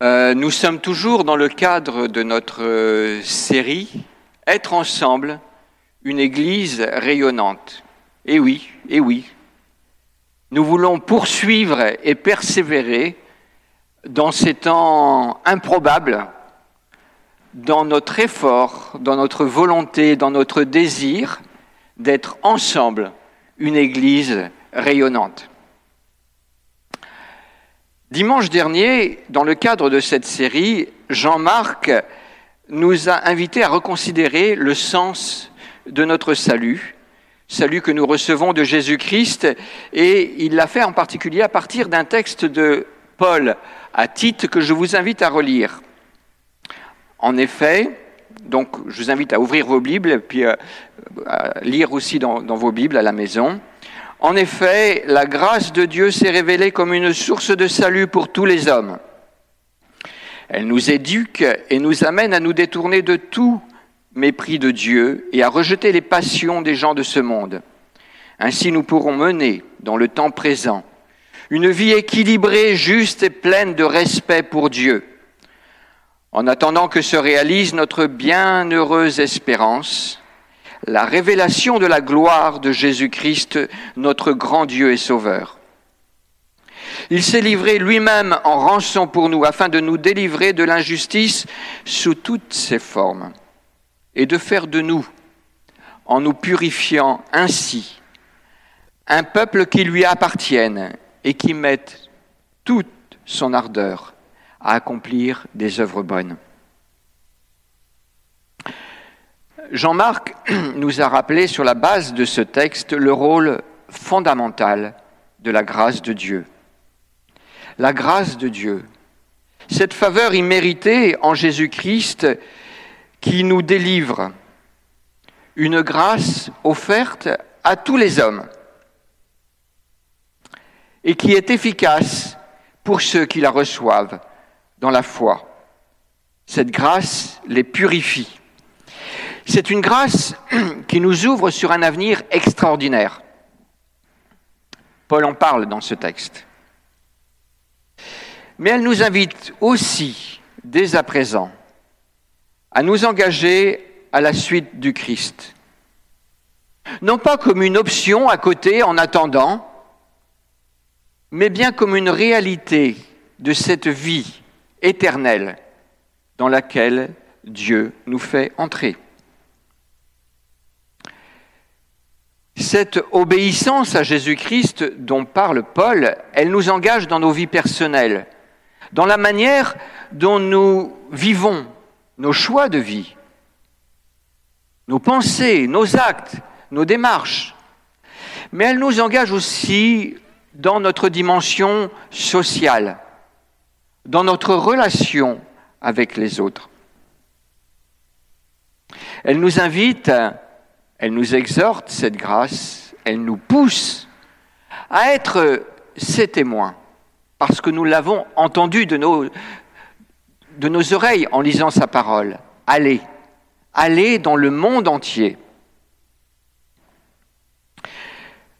Euh, nous sommes toujours dans le cadre de notre euh, série Être ensemble, une Église rayonnante. Et oui, et oui, nous voulons poursuivre et persévérer dans ces temps improbables, dans notre effort, dans notre volonté, dans notre désir d'être ensemble une Église rayonnante. Dimanche dernier, dans le cadre de cette série, Jean-Marc nous a invités à reconsidérer le sens de notre salut, salut que nous recevons de Jésus-Christ, et il l'a fait en particulier à partir d'un texte de Paul à Tite que je vous invite à relire. En effet, donc je vous invite à ouvrir vos Bibles puis euh, à lire aussi dans vos Bibles à la maison. En effet, la grâce de Dieu s'est révélée comme une source de salut pour tous les hommes. Elle nous éduque et nous amène à nous détourner de tout mépris de Dieu et à rejeter les passions des gens de ce monde. Ainsi nous pourrons mener, dans le temps présent, une vie équilibrée, juste et pleine de respect pour Dieu. En attendant que se réalise notre bienheureuse espérance, la révélation de la gloire de Jésus-Christ, notre grand Dieu et Sauveur. Il s'est livré lui-même en rançon pour nous afin de nous délivrer de l'injustice sous toutes ses formes et de faire de nous, en nous purifiant ainsi, un peuple qui lui appartienne et qui mette toute son ardeur à accomplir des œuvres bonnes. Jean-Marc nous a rappelé sur la base de ce texte le rôle fondamental de la grâce de Dieu. La grâce de Dieu, cette faveur imméritée en Jésus-Christ qui nous délivre, une grâce offerte à tous les hommes et qui est efficace pour ceux qui la reçoivent dans la foi. Cette grâce les purifie. C'est une grâce qui nous ouvre sur un avenir extraordinaire. Paul en parle dans ce texte. Mais elle nous invite aussi, dès à présent, à nous engager à la suite du Christ. Non pas comme une option à côté en attendant, mais bien comme une réalité de cette vie éternelle dans laquelle Dieu nous fait entrer. Cette obéissance à Jésus-Christ dont parle Paul, elle nous engage dans nos vies personnelles, dans la manière dont nous vivons nos choix de vie, nos pensées, nos actes, nos démarches. Mais elle nous engage aussi dans notre dimension sociale, dans notre relation avec les autres. Elle nous invite elle nous exhorte, cette grâce, elle nous pousse à être ses témoins, parce que nous l'avons entendu de nos, de nos oreilles en lisant sa parole. Allez, allez dans le monde entier.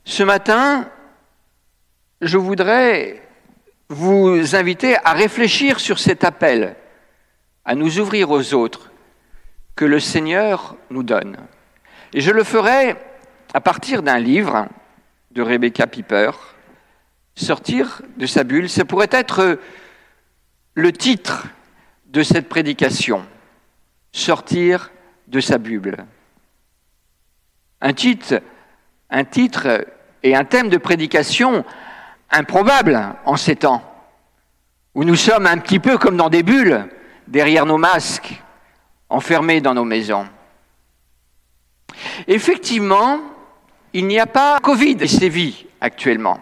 Ce matin, je voudrais vous inviter à réfléchir sur cet appel, à nous ouvrir aux autres que le Seigneur nous donne. Et je le ferai à partir d'un livre de Rebecca Piper, Sortir de sa bulle. Ça pourrait être le titre de cette prédication, Sortir de sa bulle. Un titre, un titre et un thème de prédication improbable en ces temps, où nous sommes un petit peu comme dans des bulles, derrière nos masques, enfermés dans nos maisons. Effectivement, il n'y a pas Covid qui sévit actuellement.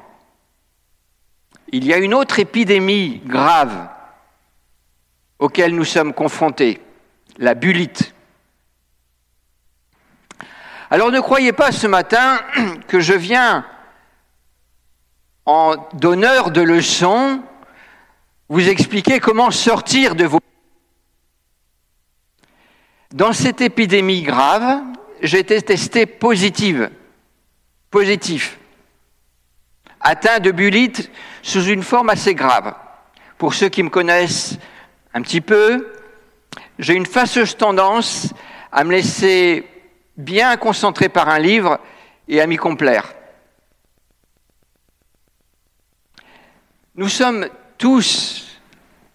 Il y a une autre épidémie grave auquel nous sommes confrontés, la bullite. Alors ne croyez pas ce matin que je viens en donneur de leçons vous expliquer comment sortir de vos... Dans cette épidémie grave, j'ai été testé positive, positif, atteint de bulite sous une forme assez grave. Pour ceux qui me connaissent un petit peu. J'ai une fâcheuse tendance à me laisser bien concentré par un livre et à m'y complaire. Nous sommes tous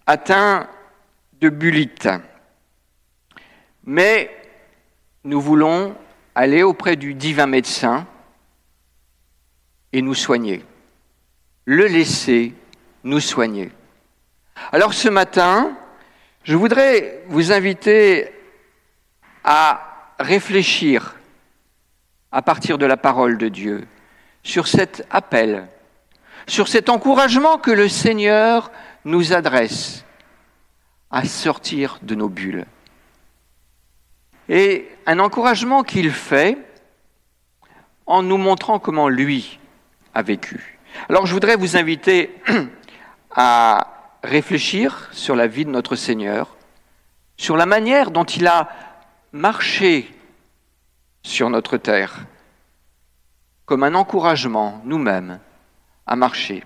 atteints de bulite, mais nous voulons aller auprès du divin médecin et nous soigner, le laisser nous soigner. Alors ce matin, je voudrais vous inviter à réfléchir à partir de la parole de Dieu sur cet appel, sur cet encouragement que le Seigneur nous adresse à sortir de nos bulles. Et un encouragement qu'il fait en nous montrant comment lui a vécu. Alors je voudrais vous inviter à réfléchir sur la vie de notre Seigneur, sur la manière dont il a marché sur notre terre, comme un encouragement nous-mêmes à marcher.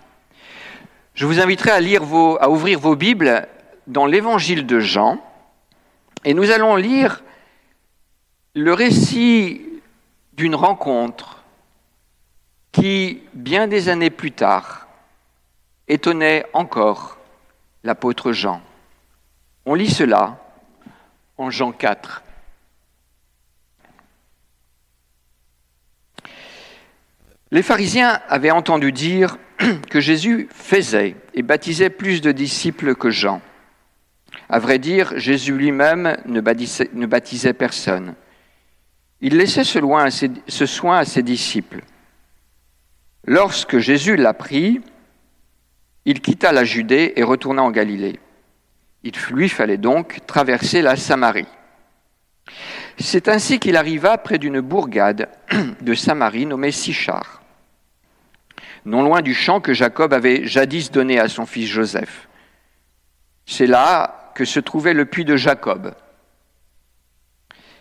Je vous inviterai à, lire vos, ouvrir vos Bibles dans l'évangile de Jean, et nous allons lire le récit d'une rencontre qui, bien des années plus tard, étonnait encore l'apôtre Jean. On lit cela en Jean 4. Les pharisiens avaient entendu dire que Jésus faisait et baptisait plus de disciples que Jean. À vrai dire, Jésus lui-même ne baptisait, personne. Il laissait ce, soin à ses disciples. Lorsque Jésus l'apprit, il quitta la Judée et retourna en Galilée. Il lui fallait donc traverser la Samarie. C'est ainsi qu'il arriva près d'une bourgade de Samarie nommée Sichar, non loin du champ que Jacob avait jadis donné à son fils Joseph. C'est là que se trouvait le puits de Jacob.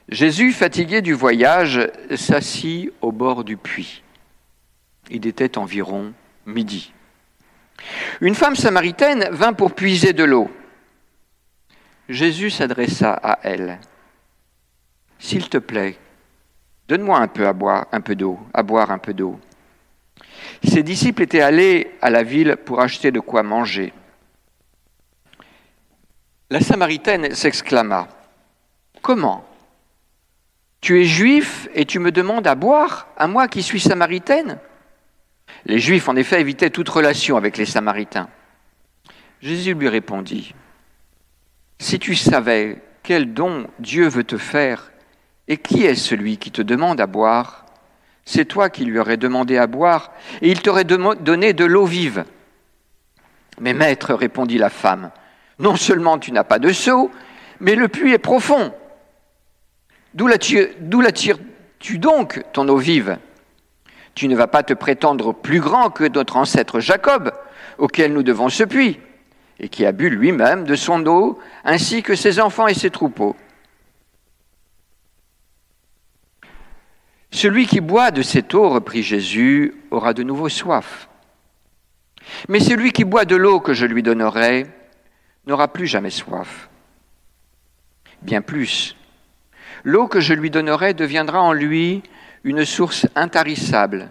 Jésus, fatigué du voyage, s'assit au bord du puits. Il était environ midi. Une femme samaritaine vint pour puiser de l'eau. Jésus s'adressa à elle. S'il te plaît, donne-moi un peu à boire, un peu d'eau, à boire un peu d'eau. Ses disciples étaient allés à la ville pour acheter de quoi manger. La Samaritaine s'exclama Comment Tu es juif et tu me demandes à boire, à moi qui suis samaritaine? Les Juifs, en effet, évitaient toute relation avec les Samaritains. Jésus lui répondit Si tu savais quel don Dieu veut te faire, et qui est celui qui te demande à boire? C'est toi qui lui aurais demandé à boire, et il t'aurait donné de l'eau vive. Mais maître, répondit la femme, non seulement tu n'as pas de seau, mais le puits est profond. D'où la tires-tu donc ton eau vive? Tu ne vas pas te prétendre plus grand que notre ancêtre Jacob, auquel nous devons ce puits, et qui a bu lui-même de son eau, ainsi que ses enfants et ses troupeaux. Celui qui boit de cette eau, reprit Jésus, aura de nouveau soif. Mais celui qui boit de l'eau que je lui donnerai n'aura plus jamais soif. Bien plus, l'eau que je lui donnerai deviendra en lui une source intarissable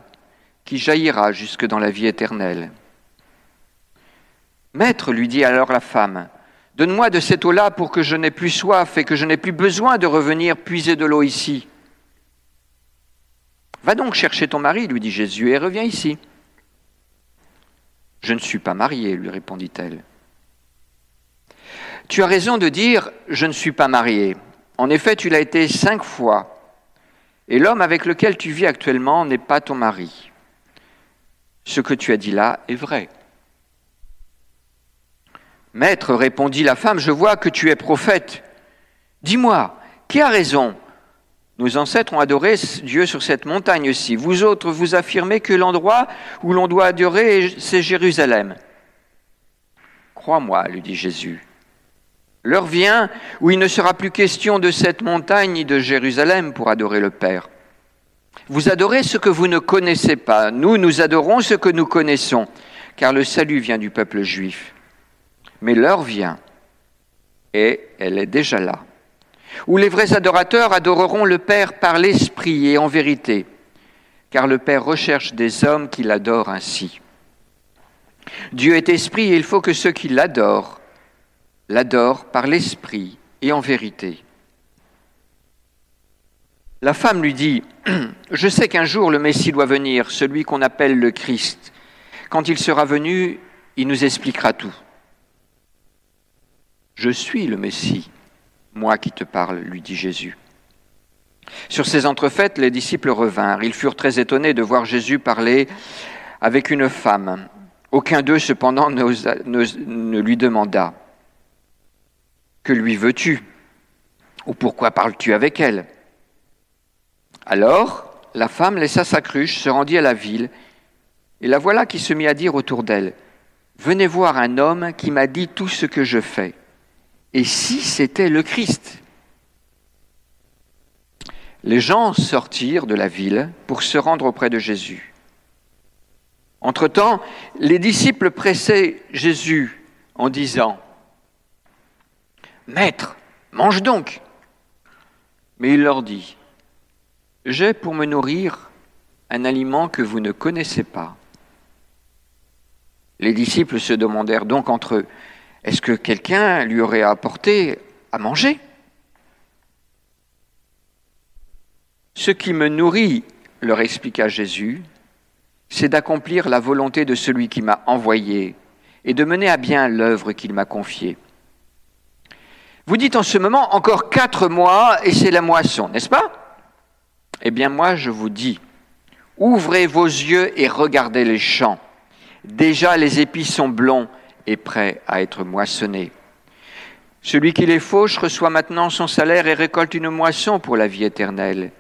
qui jaillira jusque dans la vie éternelle. Maître, lui dit alors la femme, donne-moi de cette eau-là pour que je n'ai plus soif et que je n'ai plus besoin de revenir puiser de l'eau ici. Va donc chercher ton mari, lui dit Jésus, et reviens ici. Je ne suis pas mariée, lui répondit-elle. Tu as raison de dire je ne suis pas mariée. En effet, tu l'as été cinq fois, et l'homme avec lequel tu vis actuellement n'est pas ton mari. Ce que tu as dit là est vrai. Maître, répondit la femme, je vois que tu es prophète. Dis-moi, qui a raison? Nos ancêtres ont adoré Dieu sur cette montagne-ci. Vous autres, vous affirmez que l'endroit où l'on doit adorer, c'est Jérusalem. Crois-moi, lui dit Jésus. L'heure vient où il ne sera plus question de cette montagne ni de Jérusalem pour adorer le Père. Vous adorez ce que vous ne connaissez pas. Nous, nous adorons ce que nous connaissons, car le salut vient du peuple juif. Mais l'heure vient, et elle est déjà là. Où les vrais adorateurs adoreront le Père par l'Esprit et en vérité, car le Père recherche des hommes qui l'adorent ainsi. Dieu est esprit et il faut que ceux qui l'adorent l'adorent par l'Esprit et en vérité. La femme lui dit, Je sais qu'un jour le Messie doit venir, celui qu'on appelle le Christ. Quand il sera venu, il nous expliquera tout. Je suis le Messie, moi qui te parle, lui dit Jésus. Sur ces entrefaites, les disciples revinrent. Ils furent très étonnés de voir Jésus parler avec une femme. Aucun d'eux, cependant, ne lui demanda Que lui veux-tu? Ou pourquoi parles-tu avec elle? Alors, la femme laissa sa cruche, se rendit à la ville, et la voilà qui se mit à dire autour d'elle Venez voir un homme qui m'a dit tout ce que je fais. Et si c'était le Christ Les gens sortirent de la ville pour se rendre auprès de Jésus. Entre-temps, les disciples pressaient Jésus en disant, Maître, mange donc. Mais il leur dit, J'ai pour me nourrir un aliment que vous ne connaissez pas. Les disciples se demandèrent donc entre eux, est-ce que quelqu'un lui aurait apporté à manger? Ce qui me nourrit, leur expliqua Jésus, c'est d'accomplir la volonté de celui qui m'a envoyé et de mener à bien l'œuvre qu'il m'a confiée. Vous dites en ce moment encore quatre mois et c'est la moisson, n'est-ce pas? Eh bien moi je vous dis, ouvrez vos yeux et regardez les champs. Déjà les épis sont blonds et prêts à être moissonnés. Celui qui les fauche reçoit maintenant son salaire et récolte une moisson pour la vie éternelle,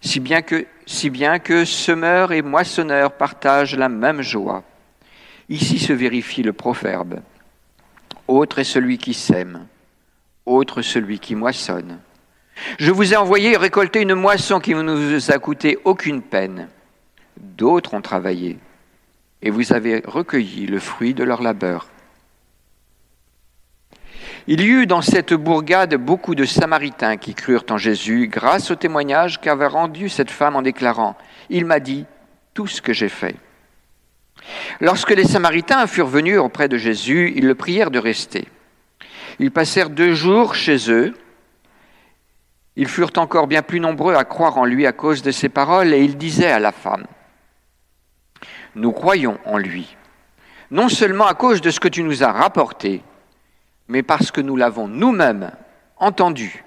si bien que, si bien que semeur et moissonneur partagent la même joie. Ici se vérifie le proverbe. Autre est celui qui sème, autre celui qui moissonne. Je vous ai envoyé récolter une moisson qui ne vous a coûté aucune peine. D'autres ont travaillé et vous avez recueilli le fruit de leur labeur. Il y eut dans cette bourgade beaucoup de Samaritains qui crurent en Jésus grâce au témoignage qu'avait rendu cette femme en déclarant Il m'a dit tout ce que j'ai fait. Lorsque les Samaritains furent venus auprès de Jésus, ils le prièrent de rester. Ils passèrent deux jours chez eux. Ils furent encore bien plus nombreux à croire en lui à cause de ses paroles, et ils disaient à la femme nous croyons en lui, non seulement à cause de ce que tu nous as rapporté, mais parce que nous l'avons nous-mêmes entendu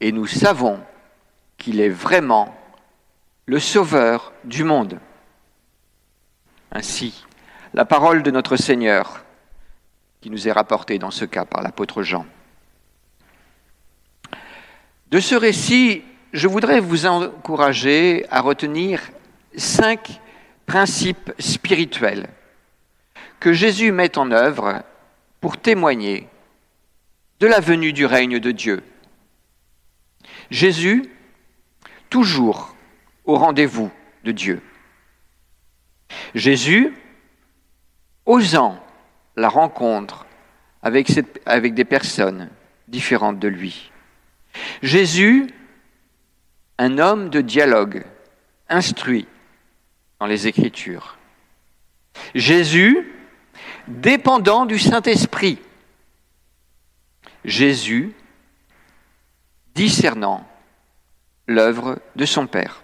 et nous savons qu'il est vraiment le Sauveur du monde. Ainsi, la parole de notre Seigneur, qui nous est rapportée dans ce cas par l'apôtre Jean. De ce récit, je voudrais vous encourager à retenir cinq principe spirituel que Jésus met en œuvre pour témoigner de la venue du règne de Dieu. Jésus, toujours au rendez-vous de Dieu. Jésus, osant la rencontre avec, des personnes différentes de lui. Jésus, un homme de dialogue, instruit, dans les Écritures. Jésus, dépendant du Saint-Esprit. Jésus, discernant l'œuvre de son Père.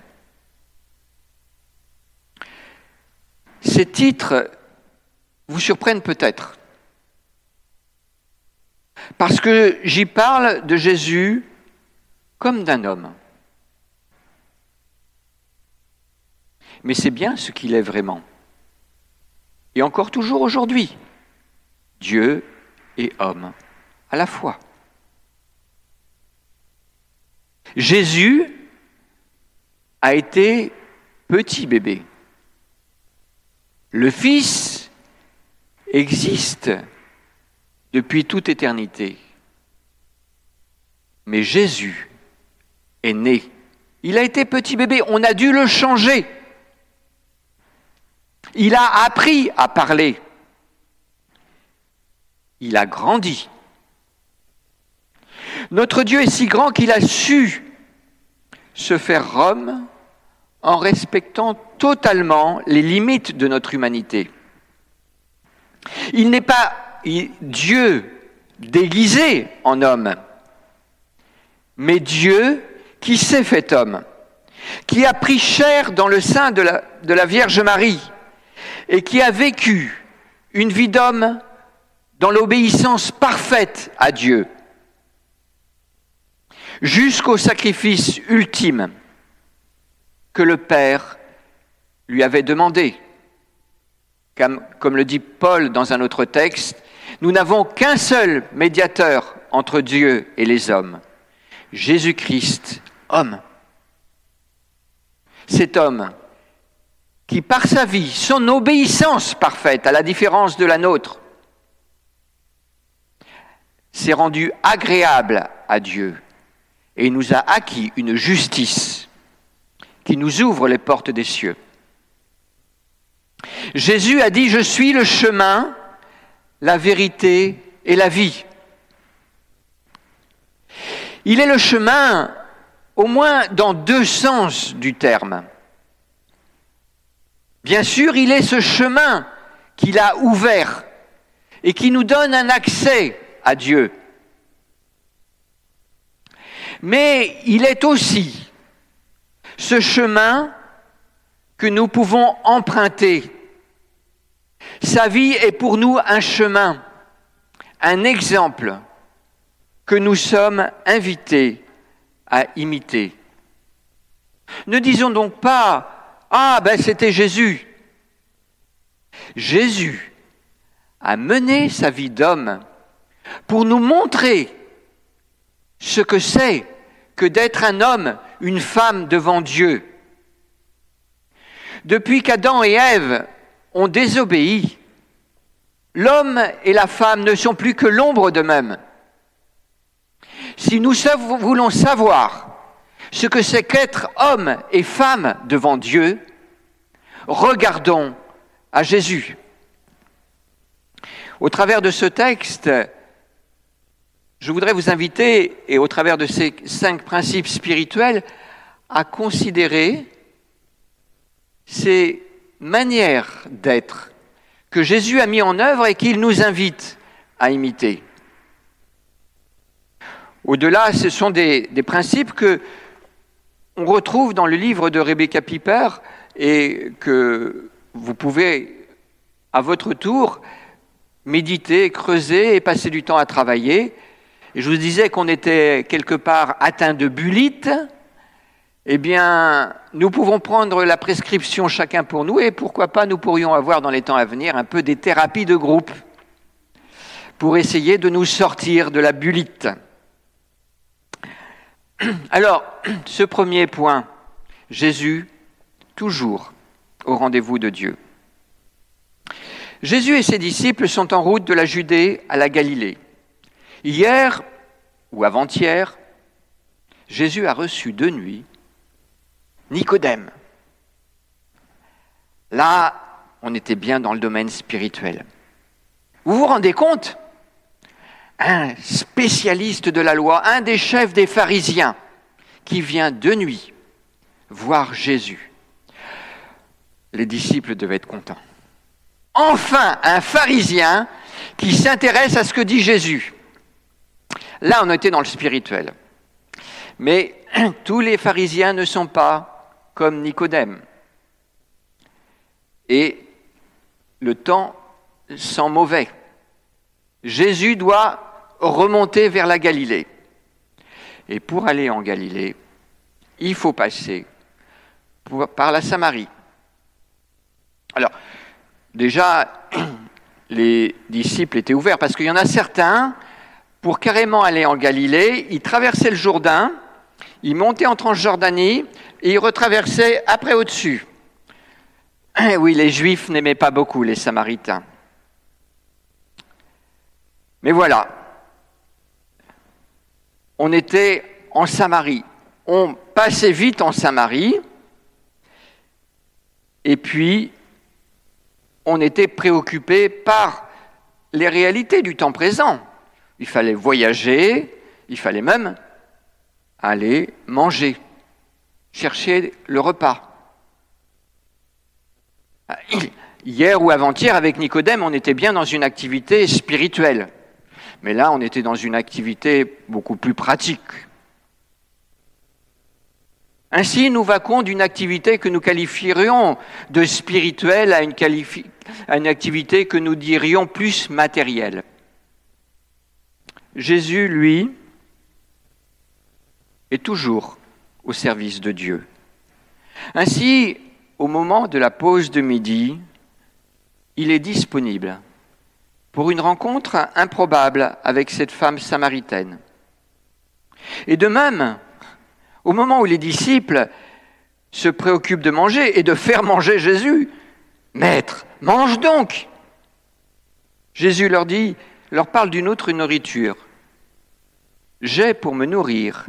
Ces titres vous surprennent peut-être, parce que j'y parle de Jésus comme d'un homme. mais c'est bien ce qu'il est vraiment. Et encore toujours aujourd'hui, Dieu et homme à la fois. Jésus a été petit bébé. Le Fils existe depuis toute éternité. Mais Jésus est né. Il a été petit bébé. On a dû le changer. Il a appris à parler. Il a grandi. Notre Dieu est si grand qu'il a su se faire homme en respectant totalement les limites de notre humanité. Il n'est pas Dieu déguisé en homme, mais Dieu qui s'est fait homme, qui a pris chair dans le sein de la, Vierge Marie et qui a vécu une vie d'homme dans l'obéissance parfaite à Dieu, jusqu'au sacrifice ultime que le Père lui avait demandé. Comme, le dit Paul dans un autre texte, nous n'avons qu'un seul médiateur entre Dieu et les hommes, Jésus-Christ, homme. Cet homme qui, par sa vie, son obéissance parfaite, à la différence de la nôtre, s'est rendu agréable à Dieu et nous a acquis une justice qui nous ouvre les portes des cieux. Jésus a dit, je suis le chemin, la vérité et la vie. Il est le chemin au moins dans deux sens du terme. Bien sûr, il est ce chemin qu'il a ouvert et qui nous donne un accès à Dieu. Mais il est aussi ce chemin que nous pouvons emprunter. Sa vie est pour nous un chemin, un exemple que nous sommes invités à imiter. Ne disons donc pas Ah, ben c'était Jésus. Jésus a mené sa vie d'homme pour nous montrer ce que c'est que d'être un homme, une femme devant Dieu. Depuis qu'Adam et Ève ont désobéi, l'homme et la femme ne sont plus que l'ombre d'eux-mêmes. Si nous voulons savoir ce que c'est qu'être homme et femme devant Dieu, regardons à Jésus. Au travers de ce texte, je voudrais vous inviter, et au travers de ces cinq principes spirituels, à considérer ces manières d'être que Jésus a mis en œuvre et qu'il nous invite à imiter. Au-delà, ce sont des, des, principes que on retrouve dans le livre de Rebecca Piper et que vous pouvez, à votre tour, méditer, creuser et passer du temps à travailler. Je vous disais qu'on était quelque part atteint de bulite. Eh bien, nous pouvons prendre la prescription chacun pour nous et pourquoi pas nous pourrions avoir dans les temps à venir un peu des thérapies de groupe pour essayer de nous sortir de la bulite. Alors, ce premier point, Jésus, toujours au rendez-vous de Dieu. Jésus et ses disciples sont en route de la Judée à la Galilée. Hier ou avant-hier, Jésus a reçu de nuit Nicodème. Là, on était bien dans le domaine spirituel. Vous vous rendez compte? Un spécialiste de la loi, un des chefs des pharisiens, qui vient de nuit voir Jésus. Les disciples devaient être contents. Enfin, un pharisien qui s'intéresse à ce que dit Jésus. Là, on était dans le spirituel. Mais tous les pharisiens ne sont pas comme Nicodème. Et le temps sent mauvais. Jésus doit remonter vers la Galilée. Et pour aller en Galilée, il faut passer par la Samarie. Alors, déjà, les disciples étaient ouverts parce qu'il y en a certains pour carrément aller en Galilée, il traversait le Jourdain, il montait en Transjordanie et il retraversait après au-dessus. Oui, les Juifs n'aimaient pas beaucoup les Samaritains. Mais voilà, on était en Samarie. On passait vite en Samarie et puis on était préoccupé par les réalités du temps présent. Il fallait voyager, Il fallait même aller manger, chercher le repas. Ah, hier ou avant-hier, avec Nicodème, on était bien dans une activité spirituelle. Mais là, on était dans une activité beaucoup plus pratique. Ainsi, nous vaquons d'une activité que nous qualifierions de spirituelle à une, à une activité que nous dirions plus matérielle. Jésus, lui, est toujours au service de Dieu. Ainsi, au moment de la pause de midi, il est disponible pour une rencontre improbable avec cette femme samaritaine. Et de même, au moment où les disciples se préoccupent de manger et de faire manger Jésus, Maître, mange donc Jésus leur dit, leur parle d'une autre nourriture. J'ai pour me nourrir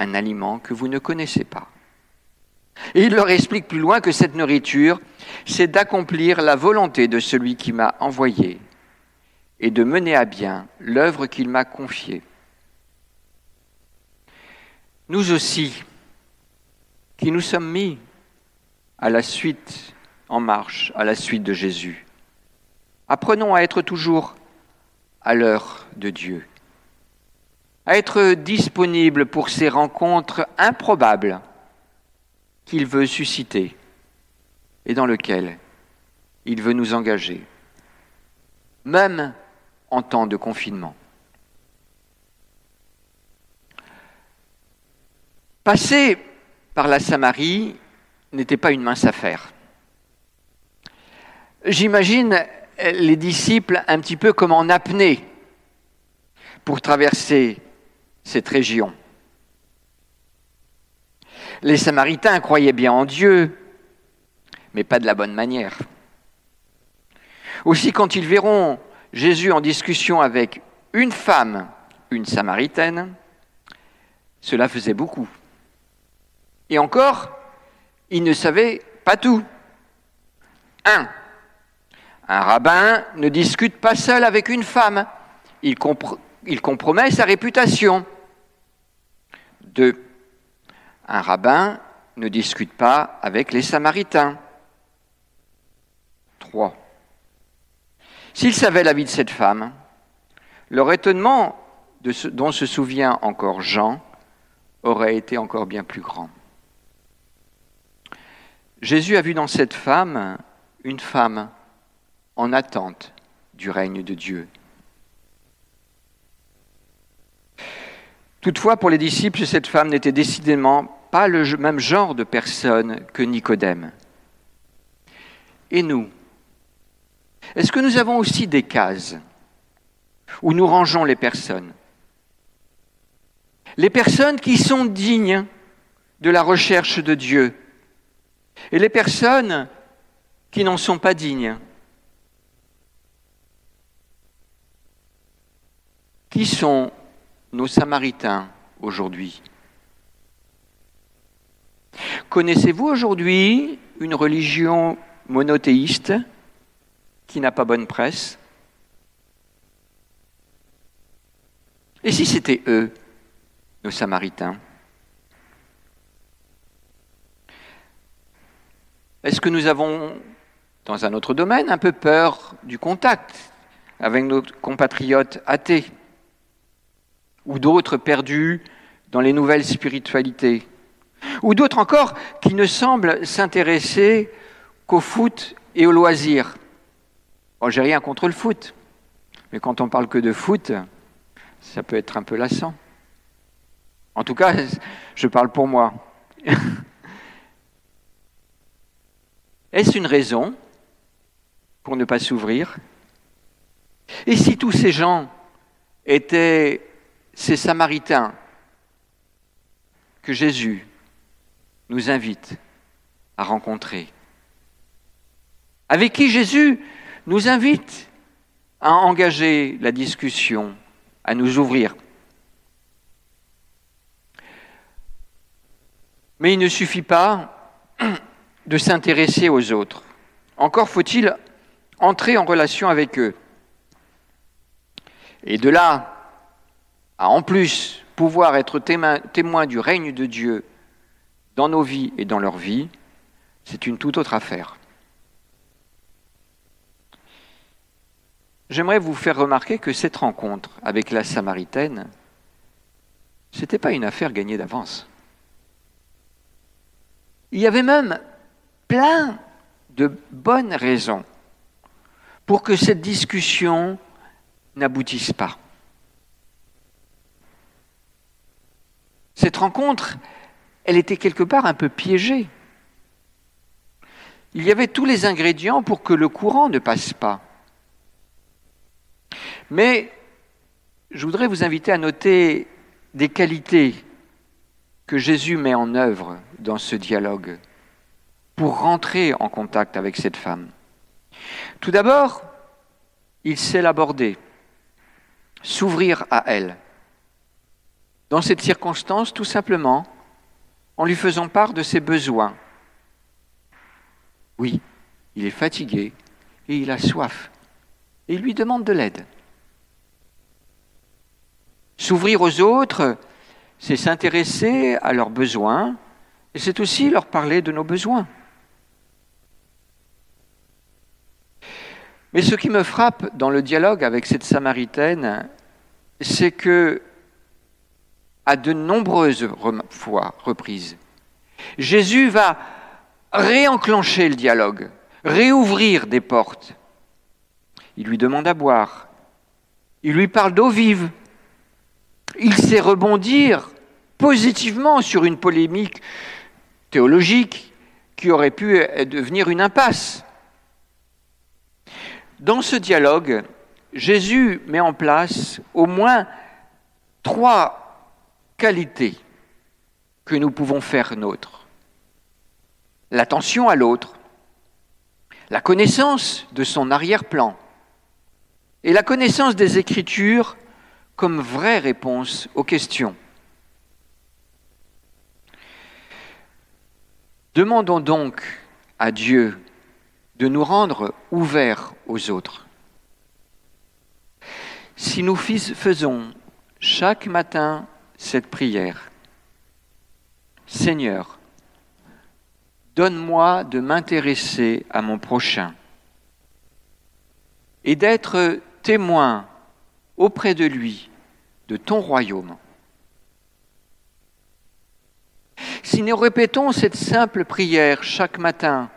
un aliment que vous ne connaissez pas. Et il leur explique plus loin que cette nourriture, c'est d'accomplir la volonté de celui qui m'a envoyé et de mener à bien l'œuvre qu'il m'a confiée. Nous aussi, qui nous sommes mis à la suite, en marche, à la suite de Jésus, apprenons à être toujours à l'heure de Dieu, être disponibles pour ces rencontres improbables qu'il veut susciter et dans lesquelles il veut nous engager, même en temps de confinement. Passer par la Samarie n'était pas une mince affaire. J'imagine les disciples un petit peu comme en apnée pour traverser cette région. Les Samaritains croyaient bien en Dieu, mais pas de la bonne manière. Aussi, quand ils verront Jésus en discussion avec une femme, une Samaritaine, cela faisait beaucoup. Et encore, ils ne savaient pas tout. Un, un rabbin ne discute pas seul avec une femme. Il, compromet sa réputation. Deux, un rabbin ne discute pas avec les Samaritains. Trois, S'ils savaient la vie de cette femme, leur étonnement dont se souvient encore Jean aurait été encore bien plus grand. Jésus a vu dans cette femme une femme en attente du règne de Dieu. Toutefois, pour les disciples, cette femme n'était décidément pas le même genre de personne que Nicodème. Et nous, est-ce que nous avons aussi des cases où nous rangeons les personnes? Les personnes qui sont dignes de la recherche de Dieu et les personnes qui n'en sont pas dignes. Qui sont nos Samaritains aujourd'hui. Connaissez-vous aujourd'hui une religion monothéiste qui n'a pas bonne presse? Et si c'était eux, nos Samaritains? Est-ce que nous avons, dans un autre domaine, un peu peur du contact avec nos compatriotes athées? Ou d'autres perdus dans les nouvelles spiritualités ou d'autres encore qui ne semblent s'intéresser qu'au foot et au loisir Oh, j'ai rien contre le foot, mais quand on parle que de foot, ça peut être un peu lassant. En tout cas, je parle pour moi. Est-ce une raison pour ne pas s'ouvrir? Et si tous ces gens étaient ces Samaritains que Jésus nous invite à rencontrer, avec qui Jésus nous invite à engager la discussion, à nous ouvrir. Mais il ne suffit pas de s'intéresser aux autres. Encore faut-il entrer en relation avec eux. Et de là en plus pouvoir être témoin du règne de Dieu dans nos vies et dans leur vie, c'est une toute autre affaire. J'aimerais vous faire remarquer que cette rencontre avec la Samaritaine, ce n'était pas une affaire gagnée d'avance. Il y avait même plein de bonnes raisons pour que cette discussion n'aboutisse pas. Cette rencontre, elle était quelque part un peu piégée. Il y avait tous les ingrédients pour que le courant ne passe pas. Mais je voudrais vous inviter à noter des qualités que Jésus met en œuvre dans ce dialogue pour rentrer en contact avec cette femme. Tout d'abord, il sait l'aborder, s'ouvrir à elle. Dans cette circonstance, tout simplement, en lui faisant part de ses besoins. Oui, il est fatigué et il a soif. Et il lui demande de l'aide. S'ouvrir aux autres, c'est s'intéresser à leurs besoins et c'est aussi leur parler de nos besoins. Mais ce qui me frappe dans le dialogue avec cette Samaritaine, c'est que, de nombreuses fois reprises, Jésus va réenclencher le dialogue, réouvrir des portes. Il lui demande à boire, il lui parle d'eau vive, il sait rebondir positivement sur une polémique théologique qui aurait pu devenir une impasse. Dans ce dialogue, Jésus met en place au moins trois qualités que nous pouvons faire nôtres. L'attention à l'autre, la connaissance de son arrière-plan et la connaissance des Écritures comme vraie réponse aux questions. Demandons donc à Dieu de nous rendre ouverts aux autres. Si nous faisons chaque matin cette prière, Seigneur, donne-moi de m'intéresser à mon prochain et d'être témoin auprès de lui de ton royaume. Si nous répétons cette simple prière chaque matin,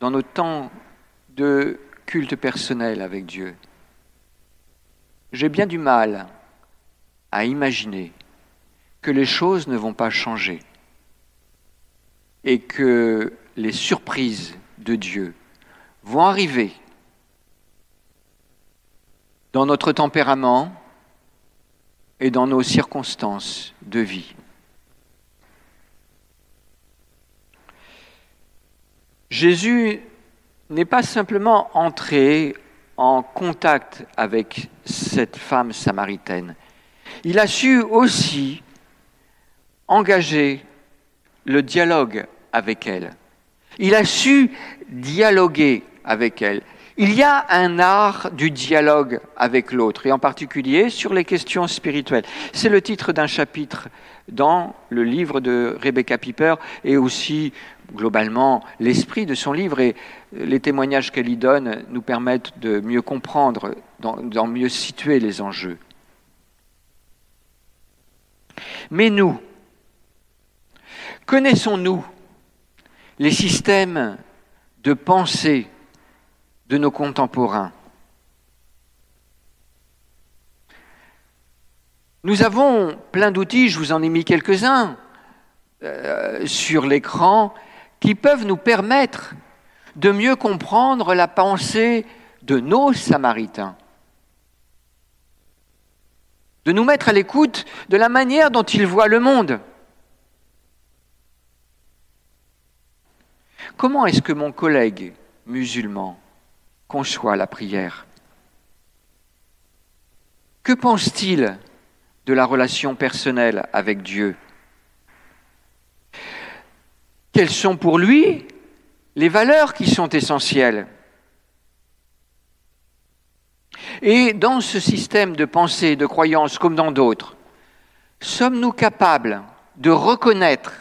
dans nos temps de culte personnel avec Dieu. J'ai bien du mal à imaginer que les choses ne vont pas changer et que les surprises de Dieu vont arriver dans notre tempérament et dans nos circonstances de vie. Jésus n'est pas simplement entré en contact avec cette femme samaritaine. Il a su aussi engager le dialogue avec elle. Il a su dialoguer avec elle. Il y a un art du dialogue avec l'autre, et en particulier sur les questions spirituelles. C'est le titre d'un chapitre dans le livre de Rebecca Piper et aussi globalement l'esprit de son livre et les témoignages qu'elle y donne nous permettent de mieux comprendre, d'en mieux situer les enjeux. Mais nous, connaissons-nous les systèmes de pensée de nos contemporains Nous avons plein d'outils, je vous en ai mis quelques-uns euh, sur l'écran, qui peuvent nous permettre de mieux comprendre la pensée de nos Samaritains, de nous mettre à l'écoute de la manière dont ils voient le monde. Comment est-ce que mon collègue musulman conçoit la prière? Que pense-t-il de la relation personnelle avec Dieu? Quelles sont pour lui les valeurs qui sont essentielles? Et dans ce système de pensée, de croyance, comme dans d'autres, sommes-nous capables de reconnaître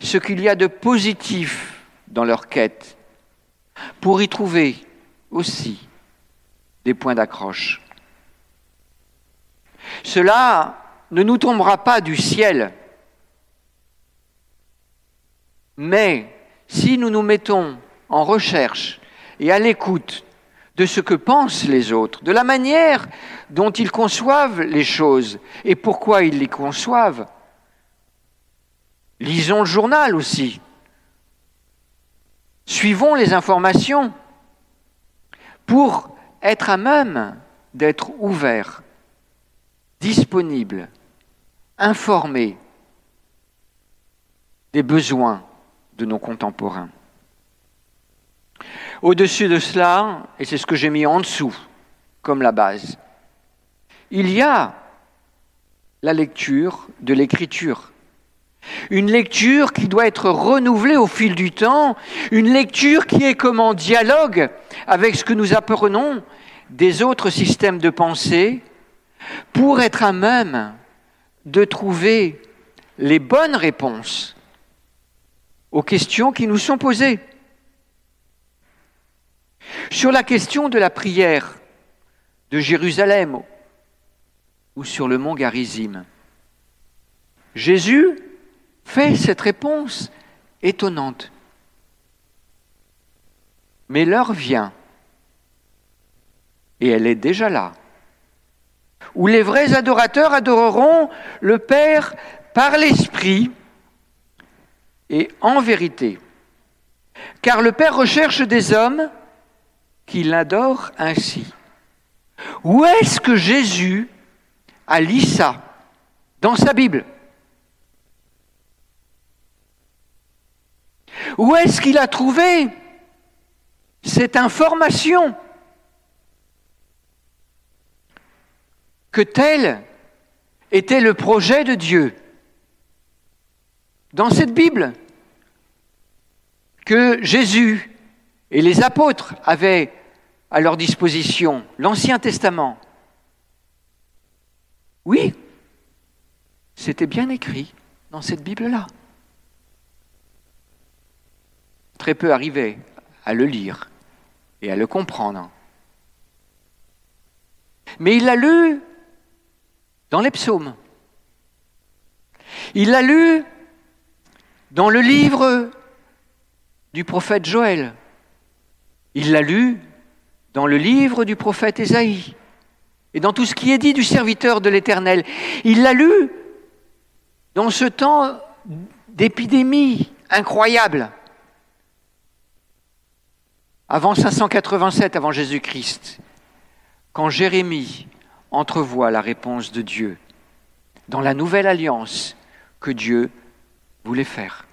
ce qu'il y a de positif dans leur quête pour y trouver aussi des points d'accroche Cela ne nous tombera pas du ciel, mais si nous nous mettons en recherche et à l'écoute de ce que pensent les autres, de la manière dont ils conçoivent les choses et pourquoi ils les conçoivent. Lisons le journal aussi. Suivons les informations pour être à même d'être ouverts, disponibles, informés des besoins de nos contemporains. Au-dessus de cela, et c'est ce que j'ai mis en dessous comme la base, il y a la lecture de l'écriture. Une lecture qui doit être renouvelée au fil du temps, une lecture qui est comme en dialogue avec ce que nous apprenons des autres systèmes de pensée pour être à même de trouver les bonnes réponses aux questions qui nous sont posées. Sur la question de la prière de Jérusalem ou sur le mont Garizim, Jésus fait cette réponse étonnante. Mais l'heure vient, et elle est déjà là, où les vrais adorateurs adoreront le Père par l'Esprit et en vérité. Car le Père recherche des hommes qu'il adore ainsi. Où est-ce que Jésus a lu ça dans sa Bible? Où est-ce qu'il a trouvé cette information que tel était le projet de Dieu Dans cette Bible que Jésus et les apôtres avaient à leur disposition l'Ancien Testament? Oui, c'était bien écrit dans cette Bible-là. Très peu arrivaient à le lire et à le comprendre. Mais il l'a lu dans les psaumes. Il l'a lu dans le livre du prophète Joël. Il l'a lu dans le livre du prophète Ésaïe et dans tout ce qui est dit du serviteur de l'Éternel. Il l'a lu dans ce temps d'épidémie incroyable, avant 587, avant Jésus-Christ, quand Jérémie entrevoit la réponse de Dieu dans la nouvelle alliance que Dieu voulait faire.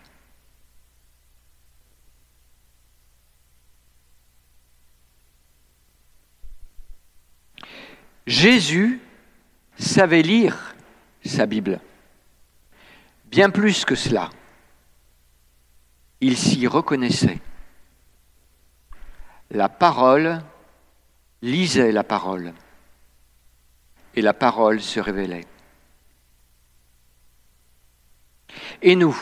Jésus savait lire sa Bible. Bien plus que cela, il s'y reconnaissait. La parole lisait la parole et la parole se révélait. Et nous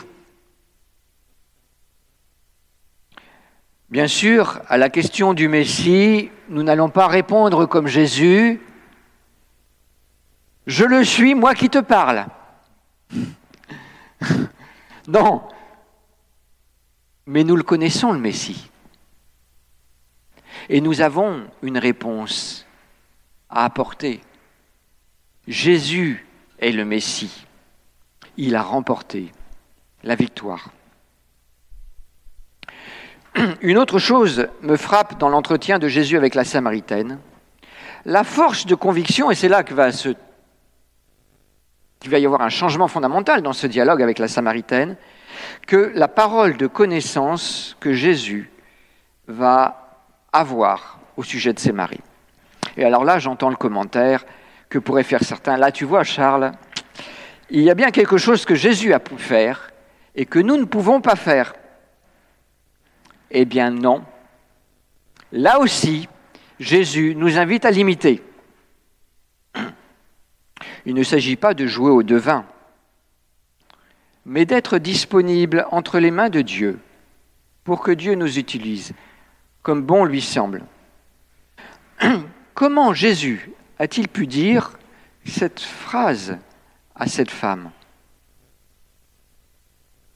Bien sûr, à la question du Messie, nous n'allons pas répondre comme Jésus, je le suis, moi qui te parle. non. Mais nous le connaissons, le Messie. Et nous avons une réponse à apporter. Jésus est le Messie. Il a remporté la victoire. Une autre chose me frappe dans l'entretien de Jésus avec la Samaritaine. La force de conviction, et c'est là que va se qu'il va y avoir un changement fondamental dans ce dialogue avec la Samaritaine, que la parole de connaissance que Jésus va avoir au sujet de ses maris. Et alors là, j'entends le commentaire que pourraient faire certains. Là, tu vois, Charles, il y a bien quelque chose que Jésus a pu faire et que nous ne pouvons pas faire. Eh bien non. Là aussi, Jésus nous invite à l'imiter. Il ne s'agit pas de jouer au devin, mais d'être disponible entre les mains de Dieu pour que Dieu nous utilise comme bon lui semble. Comment Jésus a-t-il pu dire cette phrase à cette femme?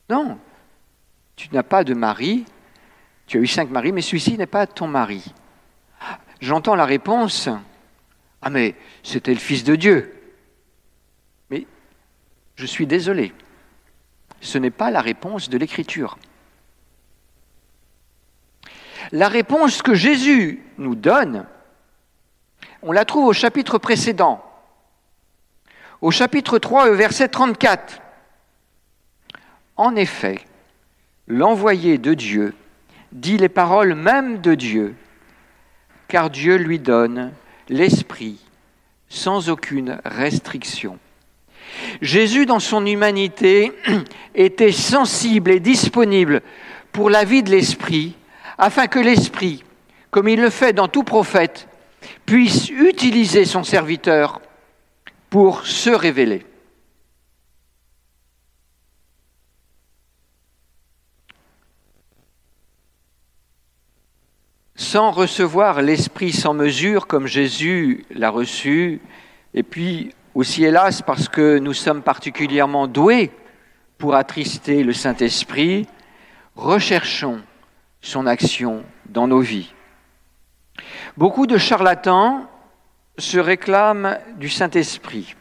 Non, tu n'as pas de mari, tu as eu cinq maris, mais celui-ci n'est pas ton mari. J'entends la réponse, ah mais c'était le Fils de Dieu. Mais je suis désolé, ce n'est pas la réponse de l'Écriture. La réponse que Jésus nous donne, on la trouve au chapitre précédent, au chapitre 3, verset 34. En effet, l'envoyé de Dieu dit les paroles même de Dieu, car Dieu lui donne l'Esprit sans aucune restriction. Jésus, dans son humanité, était sensible et disponible pour la vie de l'Esprit afin que l'Esprit, comme il le fait dans tout prophète, puisse utiliser son serviteur pour se révéler. Sans recevoir l'Esprit sans mesure comme Jésus l'a reçu, et puis aussi hélas parce que nous sommes particulièrement doués pour attrister le Saint-Esprit, recherchons son action dans nos vies. Beaucoup de charlatans se réclament du Saint-Esprit.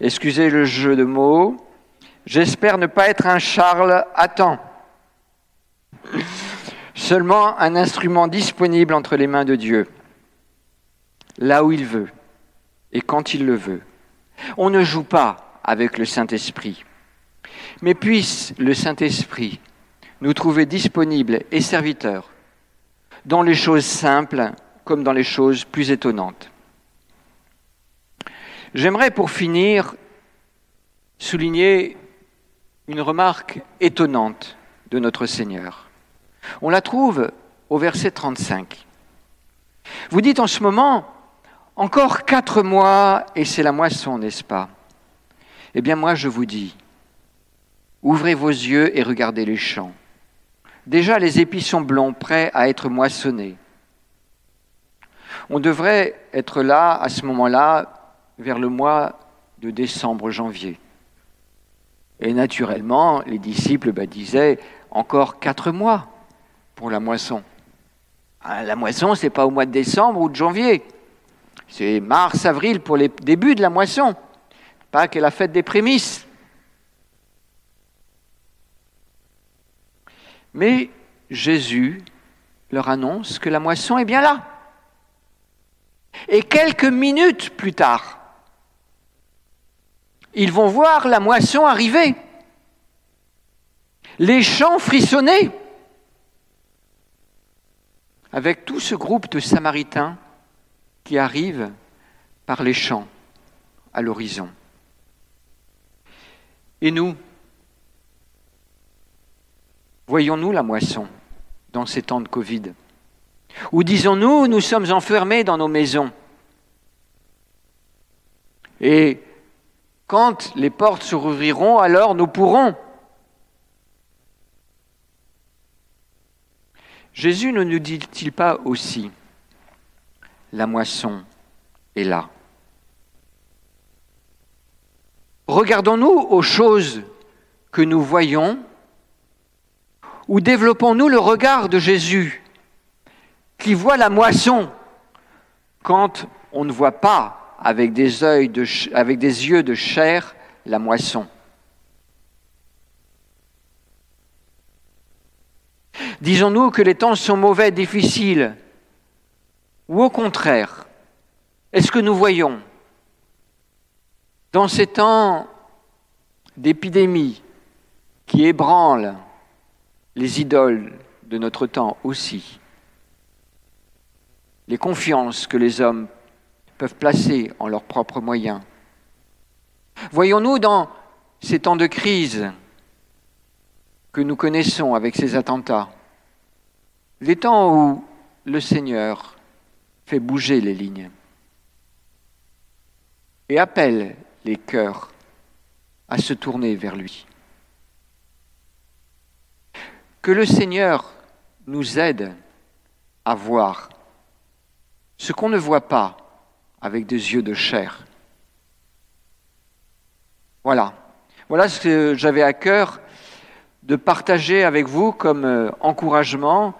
Excusez le jeu de mots, j'espère ne pas être un Charles à. Seulement un instrument disponible entre les mains de Dieu, là où il veut et quand il le veut. On ne joue pas avec le Saint-Esprit. Mais puisse le Saint-Esprit nous trouver disponibles et serviteurs dans les choses simples comme dans les choses plus étonnantes. J'aimerais pour finir souligner une remarque étonnante de notre Seigneur. On la trouve au verset 35. Vous dites en ce moment, encore quatre mois et c'est la moisson, n'est-ce pas? Eh bien moi je vous dis, ouvrez vos yeux et regardez les champs. Déjà, les épis sont blonds, prêts à être moissonnés. On devrait être là, à ce moment-là, vers le mois de décembre-janvier. Et naturellement, les disciples bah, disaient encore quatre mois pour la moisson. Ah, la moisson, ce n'est pas au mois de décembre ou de janvier. C'est mars, avril pour les débuts de la moisson. Pas que la fête des prémices. Mais Jésus leur annonce que la moisson est bien là. Et quelques minutes plus tard, ils vont voir la moisson arriver, les champs frissonner, avec tout ce groupe de Samaritains qui arrivent par les champs à l'horizon. Et nous, Voyons-nous la moisson dans ces temps de Covid? Ou disons-nous, nous sommes enfermés dans nos maisons. Et quand les portes se rouvriront, alors nous pourrons. Jésus ne nous dit-il pas aussi, la moisson est là. Regardons-nous aux choses que nous voyons ou développons-nous le regard de Jésus qui voit la moisson quand on ne voit pas avec des, yeux de chair la moisson? Disons-nous que les temps sont mauvais, difficiles, ou au contraire, est-ce que nous voyons dans ces temps d'épidémie qui ébranlent les idoles de notre temps aussi, les confiances que les hommes peuvent placer en leurs propres moyens. Voyons-nous dans ces temps de crise que nous connaissons avec ces attentats, les temps où le Seigneur fait bouger les lignes et appelle les cœurs à se tourner vers lui. Que le Seigneur nous aide à voir ce qu'on ne voit pas avec des yeux de chair. Voilà. Voilà ce que j'avais à cœur de partager avec vous comme euh, encouragement.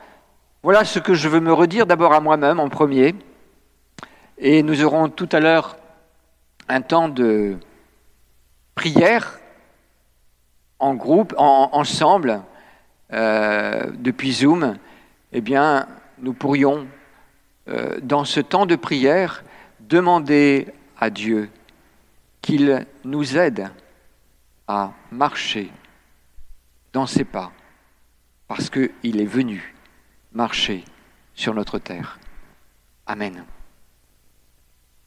Voilà ce que je veux me redire d'abord à moi-même en premier. Et nous aurons tout à l'heure un temps de prière en groupe, ensemble, euh, depuis Zoom. Eh bien, nous pourrions, euh, dans ce temps de prière, demander à Dieu qu'il nous aide à marcher dans ses pas, parce qu'il est venu marcher sur notre terre. Amen.